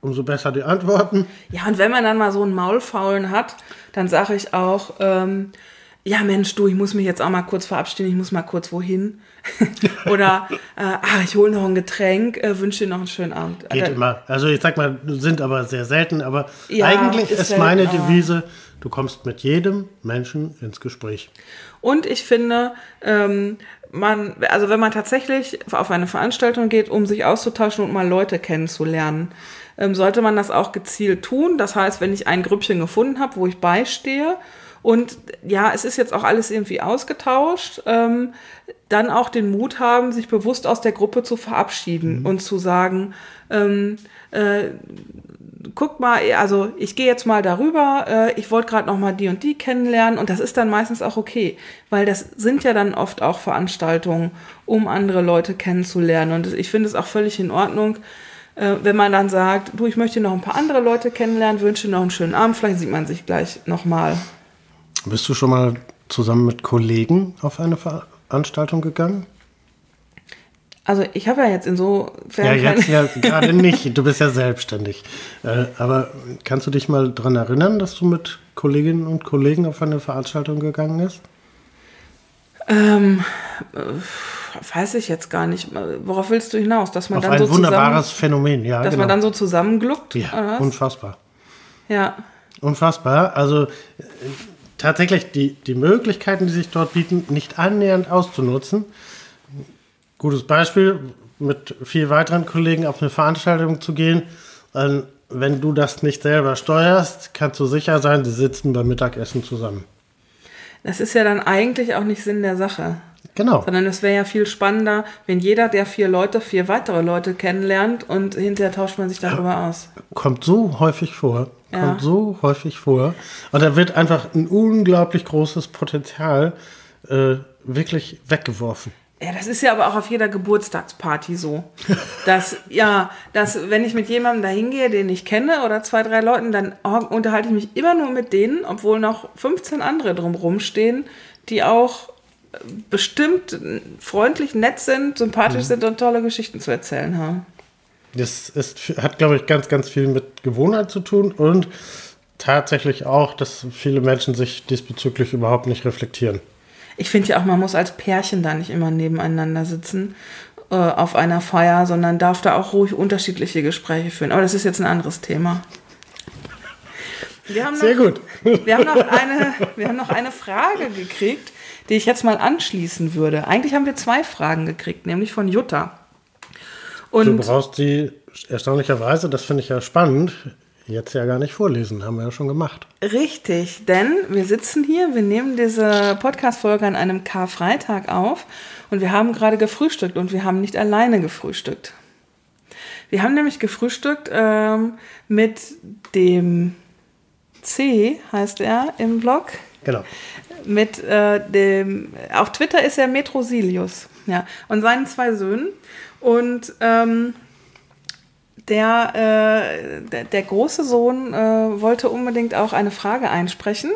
umso besser die Antworten. Ja, und wenn man dann mal so einen Maulfaulen hat, dann sage ich auch, ähm, ja Mensch, du, ich muss mich jetzt auch mal kurz verabschieden, ich muss mal kurz wohin. Oder, äh, ah, ich hole noch ein Getränk, äh, wünsche dir noch einen schönen Abend. Geht äh, immer. Also ich sag mal, sind aber sehr selten, aber ja, eigentlich ist, ist meine Devise, du kommst mit jedem Menschen ins Gespräch. Und ich finde, ähm, man, also wenn man tatsächlich auf eine Veranstaltung geht, um sich auszutauschen und mal Leute kennenzulernen, ähm, sollte man das auch gezielt tun. Das heißt, wenn ich ein Grüppchen gefunden habe, wo ich beistehe, und ja, es ist jetzt auch alles irgendwie ausgetauscht, ähm, dann auch den Mut haben, sich bewusst aus der Gruppe zu verabschieden mhm. und zu sagen, ähm, äh, guck mal, also ich gehe jetzt mal darüber, äh, ich wollte gerade noch mal die und die kennenlernen und das ist dann meistens auch okay, weil das sind ja dann oft auch Veranstaltungen, um andere Leute kennenzulernen und ich finde es auch völlig in Ordnung, äh, wenn man dann sagt, du, ich möchte noch ein paar andere Leute kennenlernen, wünsche noch einen schönen Abend, vielleicht sieht man sich gleich noch mal. Bist du schon mal zusammen mit Kollegen auf eine Veranstaltung gegangen? Also ich habe ja jetzt insofern. Ja, jetzt ja gerade nicht. Du bist ja selbstständig. Äh, aber kannst du dich mal daran erinnern, dass du mit Kolleginnen und Kollegen auf eine Veranstaltung gegangen bist? Ähm, äh, weiß ich jetzt gar nicht. Worauf willst du hinaus? Dass man auf dann ein so wunderbares zusammen, Phänomen, ja. Dass genau. man dann so zusammengluckt? Ja, unfassbar. Ja. Unfassbar. Also äh, tatsächlich die, die Möglichkeiten, die sich dort bieten, nicht annähernd auszunutzen. Gutes Beispiel, mit vier weiteren Kollegen auf eine Veranstaltung zu gehen. Ähm, wenn du das nicht selber steuerst, kannst du sicher sein, sie sitzen beim Mittagessen zusammen. Das ist ja dann eigentlich auch nicht Sinn der Sache. Genau. Sondern es wäre ja viel spannender, wenn jeder der vier Leute vier weitere Leute kennenlernt und hinterher tauscht man sich darüber aus. Kommt so häufig vor. Ja. Kommt so häufig vor. Und da wird einfach ein unglaublich großes Potenzial äh, wirklich weggeworfen. Ja, das ist ja aber auch auf jeder Geburtstagsparty so. Dass, ja, dass, wenn ich mit jemandem da hingehe, den ich kenne, oder zwei, drei Leuten, dann unterhalte ich mich immer nur mit denen, obwohl noch 15 andere drumherum stehen, die auch bestimmt freundlich, nett sind, sympathisch mhm. sind und tolle Geschichten zu erzählen haben. Das ist, hat, glaube ich, ganz, ganz viel mit Gewohnheit zu tun und tatsächlich auch, dass viele Menschen sich diesbezüglich überhaupt nicht reflektieren. Ich finde ja auch, man muss als Pärchen da nicht immer nebeneinander sitzen äh, auf einer Feier, sondern darf da auch ruhig unterschiedliche Gespräche führen. Aber das ist jetzt ein anderes Thema. Noch, Sehr gut. Wir haben, noch eine, wir haben noch eine Frage gekriegt die ich jetzt mal anschließen würde. Eigentlich haben wir zwei Fragen gekriegt, nämlich von Jutta. Und du brauchst die erstaunlicherweise, das finde ich ja spannend, jetzt ja gar nicht vorlesen, haben wir ja schon gemacht. Richtig, denn wir sitzen hier, wir nehmen diese Podcast-Folge an einem Karfreitag auf und wir haben gerade gefrühstückt und wir haben nicht alleine gefrühstückt. Wir haben nämlich gefrühstückt ähm, mit dem C, heißt er im Blog. Genau mit äh, dem, auf Twitter ist er Metrosilius, ja, und seinen zwei Söhnen. Und ähm, der, äh, der, der, große Sohn äh, wollte unbedingt auch eine Frage einsprechen.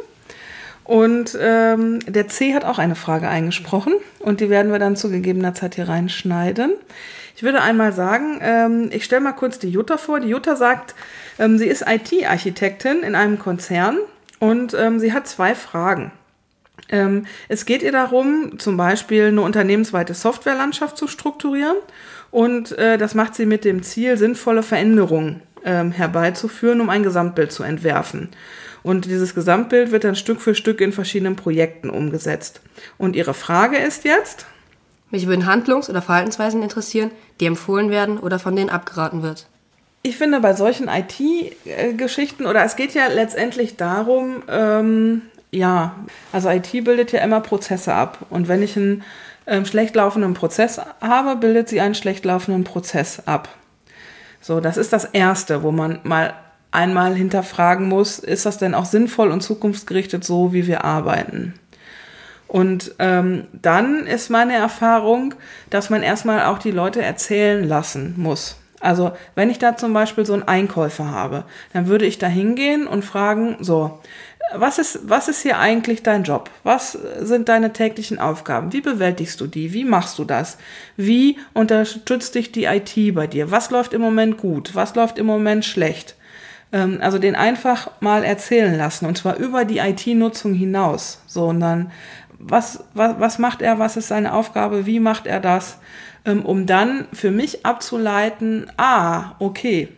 Und ähm, der C hat auch eine Frage eingesprochen und die werden wir dann zu gegebener Zeit hier reinschneiden. Ich würde einmal sagen, ähm, ich stelle mal kurz die Jutta vor. Die Jutta sagt, ähm, sie ist IT-Architektin in einem Konzern und ähm, sie hat zwei Fragen. Ähm, es geht ihr darum, zum Beispiel eine unternehmensweite Softwarelandschaft zu strukturieren und äh, das macht sie mit dem Ziel, sinnvolle Veränderungen ähm, herbeizuführen, um ein Gesamtbild zu entwerfen. Und dieses Gesamtbild wird dann Stück für Stück in verschiedenen Projekten umgesetzt. Und ihre Frage ist jetzt? Mich würden Handlungs- oder Verhaltensweisen interessieren, die empfohlen werden oder von denen abgeraten wird. Ich finde bei solchen IT-Geschichten, oder es geht ja letztendlich darum, ähm, ja, also IT bildet ja immer Prozesse ab. Und wenn ich einen ähm, schlecht laufenden Prozess habe, bildet sie einen schlecht laufenden Prozess ab. So, das ist das Erste, wo man mal einmal hinterfragen muss, ist das denn auch sinnvoll und zukunftsgerichtet so, wie wir arbeiten? Und ähm, dann ist meine Erfahrung, dass man erstmal auch die Leute erzählen lassen muss. Also wenn ich da zum Beispiel so einen Einkäufer habe, dann würde ich da hingehen und fragen, so, was ist, was ist hier eigentlich dein Job? Was sind deine täglichen Aufgaben? Wie bewältigst du die? Wie machst du das? Wie unterstützt dich die IT bei dir? Was läuft im Moment gut? Was läuft im Moment schlecht? Ähm, also den einfach mal erzählen lassen und zwar über die IT-Nutzung hinaus. So und dann, was, was, was macht er? Was ist seine Aufgabe? Wie macht er das? Ähm, um dann für mich abzuleiten, ah, okay,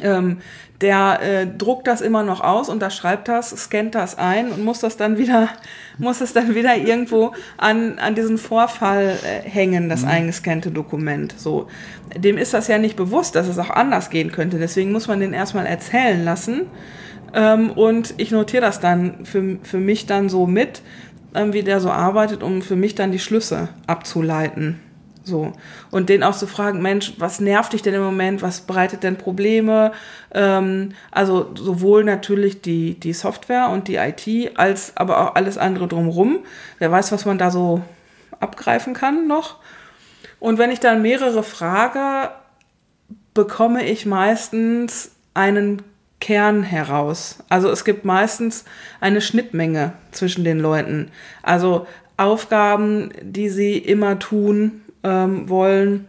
ähm, der äh, druckt das immer noch aus, unterschreibt das, scannt das ein und muss das dann wieder, muss es dann wieder irgendwo an, an diesen Vorfall äh, hängen, das mhm. eingescannte Dokument. So. Dem ist das ja nicht bewusst, dass es auch anders gehen könnte. Deswegen muss man den erstmal erzählen lassen. Ähm, und ich notiere das dann für, für mich dann so mit, ähm, wie der so arbeitet, um für mich dann die Schlüsse abzuleiten. So. Und den auch zu fragen, Mensch, was nervt dich denn im Moment? Was bereitet denn Probleme? Ähm, also sowohl natürlich die, die Software und die IT, als aber auch alles andere drumherum. Wer weiß, was man da so abgreifen kann noch. Und wenn ich dann mehrere frage, bekomme ich meistens einen Kern heraus. Also es gibt meistens eine Schnittmenge zwischen den Leuten. Also Aufgaben, die sie immer tun, ähm, wollen,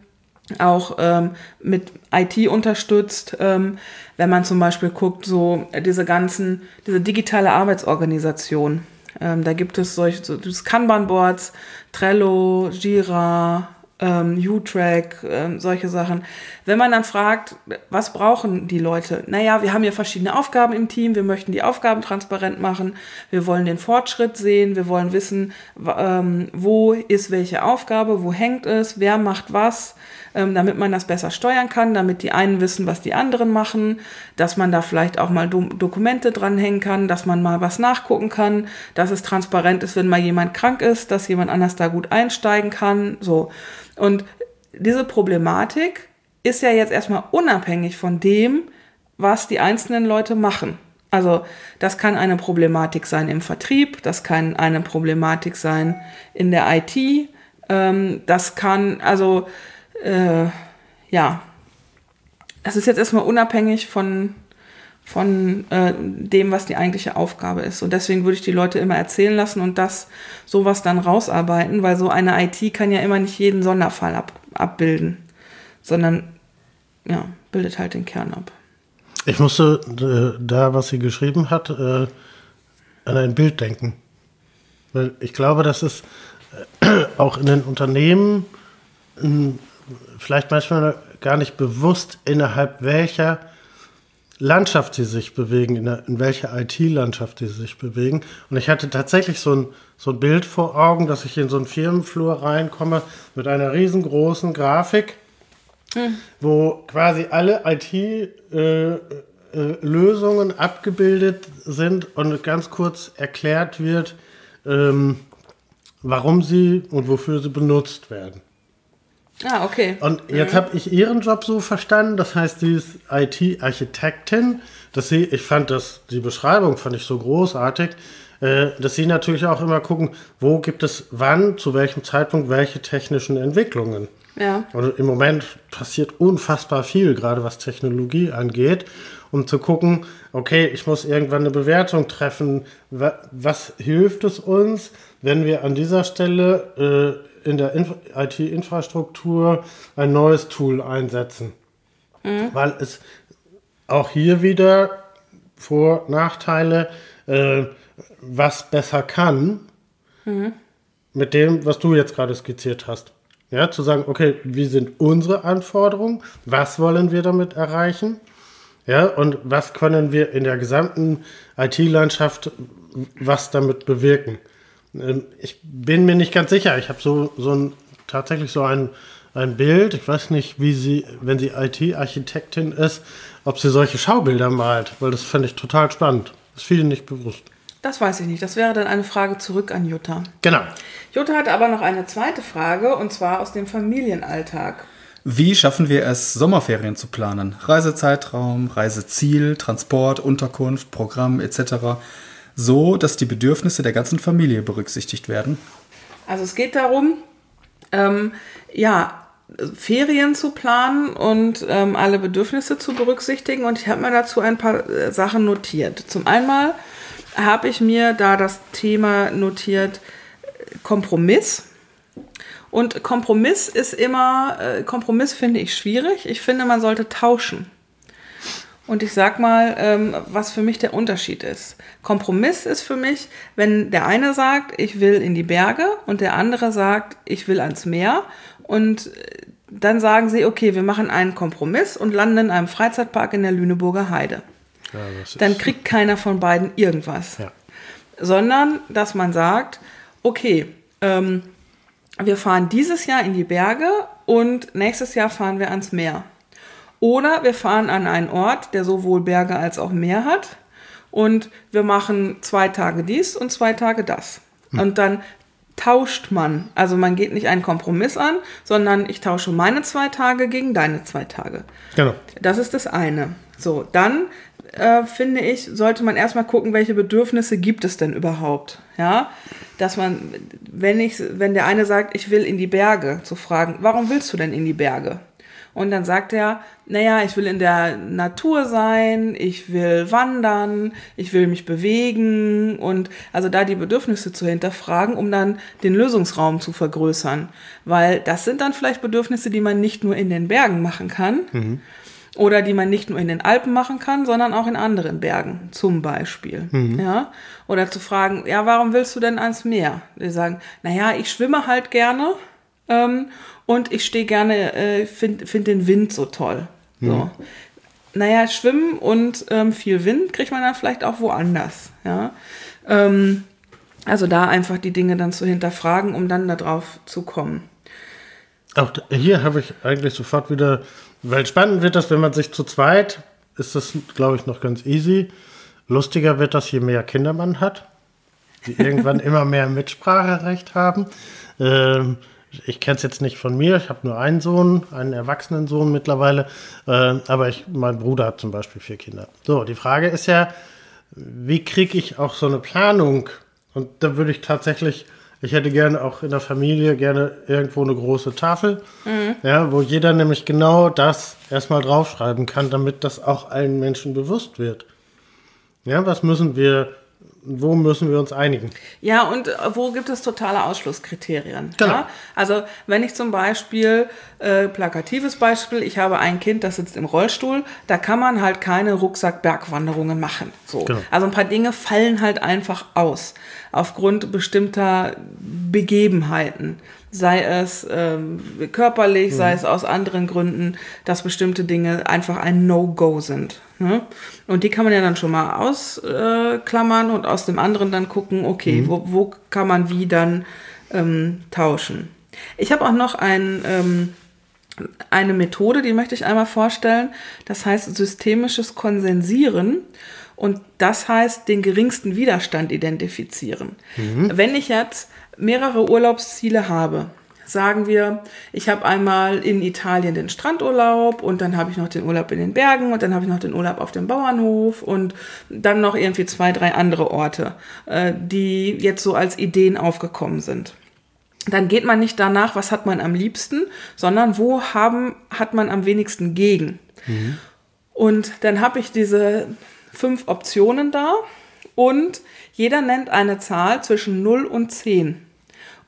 auch ähm, mit IT unterstützt. Ähm, wenn man zum Beispiel guckt, so diese ganzen, diese digitale Arbeitsorganisation. Ähm, da gibt es solche so, Kanban-Boards, Trello, Jira, ähm, U-Track, ähm, solche Sachen. Wenn man dann fragt, was brauchen die Leute? Naja, wir haben ja verschiedene Aufgaben im Team, wir möchten die Aufgaben transparent machen, wir wollen den Fortschritt sehen, wir wollen wissen, ähm, wo ist welche Aufgabe, wo hängt es, wer macht was, ähm, damit man das besser steuern kann, damit die einen wissen, was die anderen machen, dass man da vielleicht auch mal Do Dokumente dranhängen kann, dass man mal was nachgucken kann, dass es transparent ist, wenn mal jemand krank ist, dass jemand anders da gut einsteigen kann, so. Und diese Problematik ist ja jetzt erstmal unabhängig von dem, was die einzelnen Leute machen. Also das kann eine Problematik sein im Vertrieb, das kann eine Problematik sein in der IT, ähm, das kann, also äh, ja, das ist jetzt erstmal unabhängig von, von äh, dem, was die eigentliche Aufgabe ist. Und deswegen würde ich die Leute immer erzählen lassen und das sowas dann rausarbeiten, weil so eine IT kann ja immer nicht jeden Sonderfall ab, abbilden, sondern ja, bildet halt den Kern ab. Ich musste äh, da, was sie geschrieben hat, äh, an ein Bild denken. Weil ich glaube, dass es äh, auch in den Unternehmen äh, vielleicht manchmal gar nicht bewusst, innerhalb welcher Landschaft sie sich bewegen, in, der, in welcher IT-Landschaft sie sich bewegen. Und ich hatte tatsächlich so ein, so ein Bild vor Augen, dass ich in so einen Firmenflur reinkomme mit einer riesengroßen Grafik hm. wo quasi alle IT-Lösungen äh, äh, abgebildet sind und ganz kurz erklärt wird, ähm, warum sie und wofür sie benutzt werden. Ah, okay. Und jetzt mhm. habe ich ihren Job so verstanden, das heißt, sie ist IT-Architektin, dass sie, ich fand das, die Beschreibung fand ich so großartig, äh, dass sie natürlich auch immer gucken, wo gibt es wann, zu welchem Zeitpunkt welche technischen Entwicklungen. Ja. Und im Moment passiert unfassbar viel, gerade was Technologie angeht, um zu gucken, okay, ich muss irgendwann eine Bewertung treffen. Was hilft es uns, wenn wir an dieser Stelle äh, in der IT-Infrastruktur ein neues Tool einsetzen? Mhm. Weil es auch hier wieder Vor-, Nachteile, äh, was besser kann, mhm. mit dem, was du jetzt gerade skizziert hast. Ja, zu sagen, okay, wie sind unsere Anforderungen? Was wollen wir damit erreichen? Ja, und was können wir in der gesamten IT-Landschaft was damit bewirken? Ähm, ich bin mir nicht ganz sicher. Ich habe so, so ein, tatsächlich so ein, ein Bild. Ich weiß nicht, wie sie, wenn sie IT-Architektin ist, ob sie solche Schaubilder malt, weil das fände ich total spannend. Das ist vielen nicht bewusst. Das weiß ich nicht. Das wäre dann eine Frage zurück an Jutta. Genau. Jutta hat aber noch eine zweite Frage und zwar aus dem Familienalltag. Wie schaffen wir es, Sommerferien zu planen? Reisezeitraum, Reiseziel, Transport, Unterkunft, Programm etc. So, dass die Bedürfnisse der ganzen Familie berücksichtigt werden? Also es geht darum, ähm, ja, Ferien zu planen und ähm, alle Bedürfnisse zu berücksichtigen. Und ich habe mir dazu ein paar äh, Sachen notiert. Zum einen habe ich mir da das Thema notiert Kompromiss. Und Kompromiss ist immer, äh, Kompromiss finde ich schwierig. Ich finde, man sollte tauschen. Und ich sag mal, ähm, was für mich der Unterschied ist. Kompromiss ist für mich, wenn der eine sagt, ich will in die Berge und der andere sagt, ich will ans Meer. Und äh, dann sagen sie, okay, wir machen einen Kompromiss und landen in einem Freizeitpark in der Lüneburger Heide. Ja, dann kriegt keiner von beiden irgendwas. Ja. Sondern, dass man sagt, okay, ähm, wir fahren dieses Jahr in die Berge und nächstes Jahr fahren wir ans Meer. Oder wir fahren an einen Ort, der sowohl Berge als auch Meer hat und wir machen zwei Tage dies und zwei Tage das. Hm. Und dann tauscht man. Also man geht nicht einen Kompromiss an, sondern ich tausche meine zwei Tage gegen deine zwei Tage. Genau. Das ist das eine. So, dann äh, finde ich, sollte man erstmal gucken, welche Bedürfnisse gibt es denn überhaupt. Ja, dass man, wenn ich, wenn der eine sagt, ich will in die Berge, zu fragen, warum willst du denn in die Berge? Und dann sagt er, naja, ich will in der Natur sein, ich will wandern, ich will mich bewegen und also da die Bedürfnisse zu hinterfragen, um dann den Lösungsraum zu vergrößern. Weil das sind dann vielleicht Bedürfnisse, die man nicht nur in den Bergen machen kann, mhm oder die man nicht nur in den Alpen machen kann, sondern auch in anderen Bergen, zum Beispiel. Mhm. Ja? Oder zu fragen, ja, warum willst du denn ans Meer? Die sagen, naja, ich schwimme halt gerne Ähm, und ich stehe gerne, äh, finde find den Wind so toll. So. Naja, Schwimmen und ähm, viel Wind kriegt man dann vielleicht auch woanders. Ja? Ähm, also da einfach die Dinge dann zu hinterfragen, um dann darauf zu kommen. Auch hier habe ich eigentlich sofort wieder, weil spannend wird das, wenn man sich zu zweit, ist das, glaube ich, noch ganz easy. Lustiger wird das, je mehr Kinder man hat, die irgendwann immer mehr Mitspracherecht haben. Ähm, ich kenne es jetzt nicht von mir, ich habe nur einen Sohn, einen erwachsenen Sohn mittlerweile, äh, aber ich, mein Bruder hat zum Beispiel vier Kinder. So, die Frage ist ja, wie kriege ich auch so eine Planung? Und da würde ich tatsächlich, ich hätte gerne auch in der Familie gerne irgendwo eine große Tafel, ja, wo jeder nämlich genau das erstmal draufschreiben kann, damit das auch allen Menschen bewusst wird. Ja, was müssen wir, wo müssen wir uns einigen? Ja, und äh, wo gibt es totale Ausschlusskriterien? Genau. Ja? Also wenn ich zum Beispiel, äh, plakatives Beispiel, ich habe ein Kind, das sitzt im Rollstuhl, da kann man halt keine Rucksack-Bergwanderungen machen. So. Genau. Also ein paar Dinge fallen halt einfach aus, aufgrund bestimmter Begebenheiten. Sei es ähm, körperlich, sei es aus anderen Gründen, dass bestimmte Dinge einfach ein No-Go sind. Ne? Und die kann man ja dann schon mal ausklammern und aus dem anderen dann gucken, okay, wo, wo kann man wie dann ähm, tauschen. Ich habe auch noch ein, ähm, eine Methode, die möchte ich einmal vorstellen. Das heißt systemisches Konsensieren. Und das heißt den geringsten Widerstand identifizieren. Wenn ich jetzt mehrere Urlaubsziele habe, sagen wir, ich habe einmal in Italien den Strandurlaub und dann habe ich noch den Urlaub in den Bergen und dann habe ich noch den Urlaub auf dem Bauernhof und dann noch irgendwie zwei, drei andere Orte, äh, die jetzt so als Ideen aufgekommen sind dann geht man nicht danach, was hat man am liebsten, sondern wo haben, hat man am wenigsten gegen. Und dann habe ich diese fünf Optionen da und jeder nennt eine Zahl zwischen 0 und 10.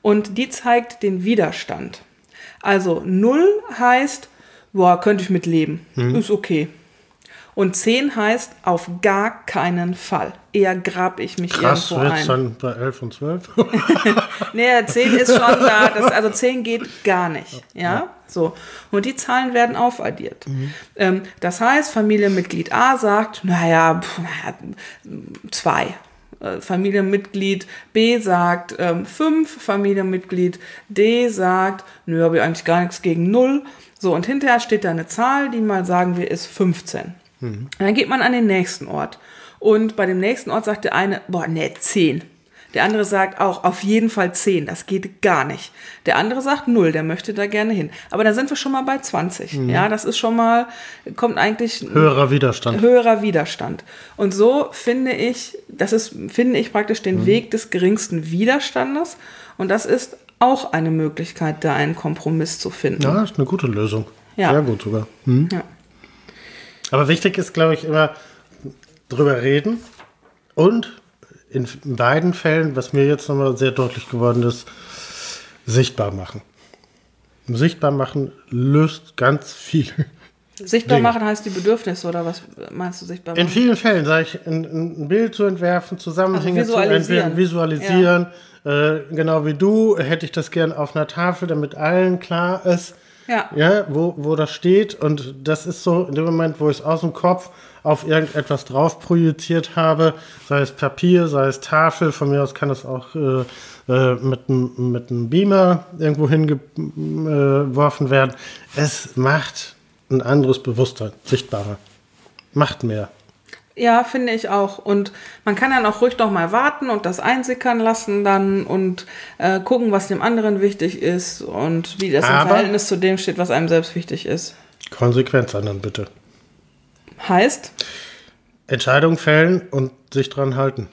Und die zeigt den Widerstand. Also 0 heißt, boah, könnte ich mit leben, ist okay. Und 10 heißt auf gar keinen Fall. Eher grab ich mich Krass, irgendwo ein. dann bei 11 und 12? Nee, 10 ist schon da. Das, also 10 geht gar nicht. Ja? So. Und die Zahlen werden aufaddiert. Ähm, das heißt, Familienmitglied A sagt, naja, pf, naja zwei. Äh, Familienmitglied B sagt ähm, fünf. Familienmitglied D sagt, nö, habe ich eigentlich gar nichts gegen null. So, und hinterher steht da eine Zahl, die mal sagen wir ist 15. Dann geht man an den nächsten Ort. Und bei dem nächsten Ort sagt der eine, boah, nee, 10. Der andere sagt auch auf jeden Fall 10, das geht gar nicht. Der andere sagt 0, der möchte da gerne hin. Aber da sind wir schon mal bei 20. Ja, das ist schon mal, kommt eigentlich Höherer Widerstand. höherer Widerstand. Und so finde ich, das ist, finde ich praktisch den Weg des geringsten Widerstandes. Und das ist auch eine Möglichkeit, da einen Kompromiss zu finden. Ja, ist eine gute Lösung. Ja. Sehr gut sogar. Hm. Ja. Aber wichtig ist, glaube ich, immer drüber reden und in beiden Fällen, was mir jetzt nochmal sehr deutlich geworden ist, sichtbar machen. Sichtbar machen löst ganz viel. Sichtbar Dinge. machen heißt die Bedürfnisse oder was meinst du sichtbar In machen? vielen Fällen sage ich, ein, ein Bild zu entwerfen, Zusammenhänge Also zu visualisieren. entwickeln, visualisieren. Äh, genau wie du, hätte ich das gern auf einer Tafel, damit allen klar ist, Ja. ja, wo, wo das steht. Und das ist so in dem Moment, wo ich es aus dem Kopf auf irgendetwas drauf projiziert habe, sei es Papier, sei es Tafel, von mir aus kann es auch äh, äh, mit mit einem Beamer irgendwo hingeworfen werden. Es macht ein anderes Bewusstsein, sichtbarer. Macht mehr. Ja, finde ich auch. Und man kann dann auch ruhig noch mal warten und das einsickern lassen dann und äh, gucken, was dem anderen wichtig ist und wie das im Aber- Verhältnis zu dem steht, was einem selbst wichtig ist. Konsequenz dann bitte. Heißt, Entscheidung fällen und sich dran halten.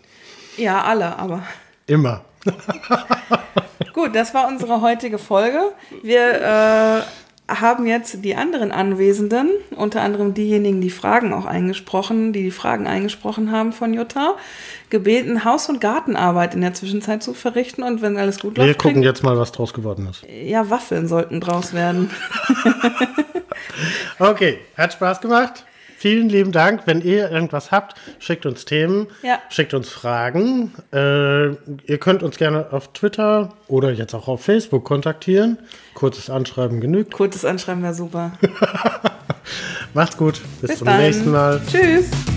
ja, alle, aber. Immer. Gut, das war unsere heutige Folge. Wir äh, haben jetzt die anderen Anwesenden, unter anderem diejenigen, die Fragen auch eingesprochen, die die Fragen eingesprochen haben von Jutta, gebeten, Haus- und Gartenarbeit in der Zwischenzeit zu verrichten und wenn alles gut Wir läuft, gucken kriegen- jetzt mal, was draus geworden ist. ja, Waffeln sollten draus werden. Okay, hat Spaß gemacht. Vielen lieben Dank. Wenn ihr irgendwas habt, schickt uns Themen, Ja. schickt uns Fragen. Äh, ihr könnt uns gerne auf Twitter oder jetzt auch auf Facebook kontaktieren. Kurzes Anschreiben genügt. Kurzes Anschreiben wäre super. Macht's gut. Bis, Bis zum dann. nächsten Mal. Tschüss.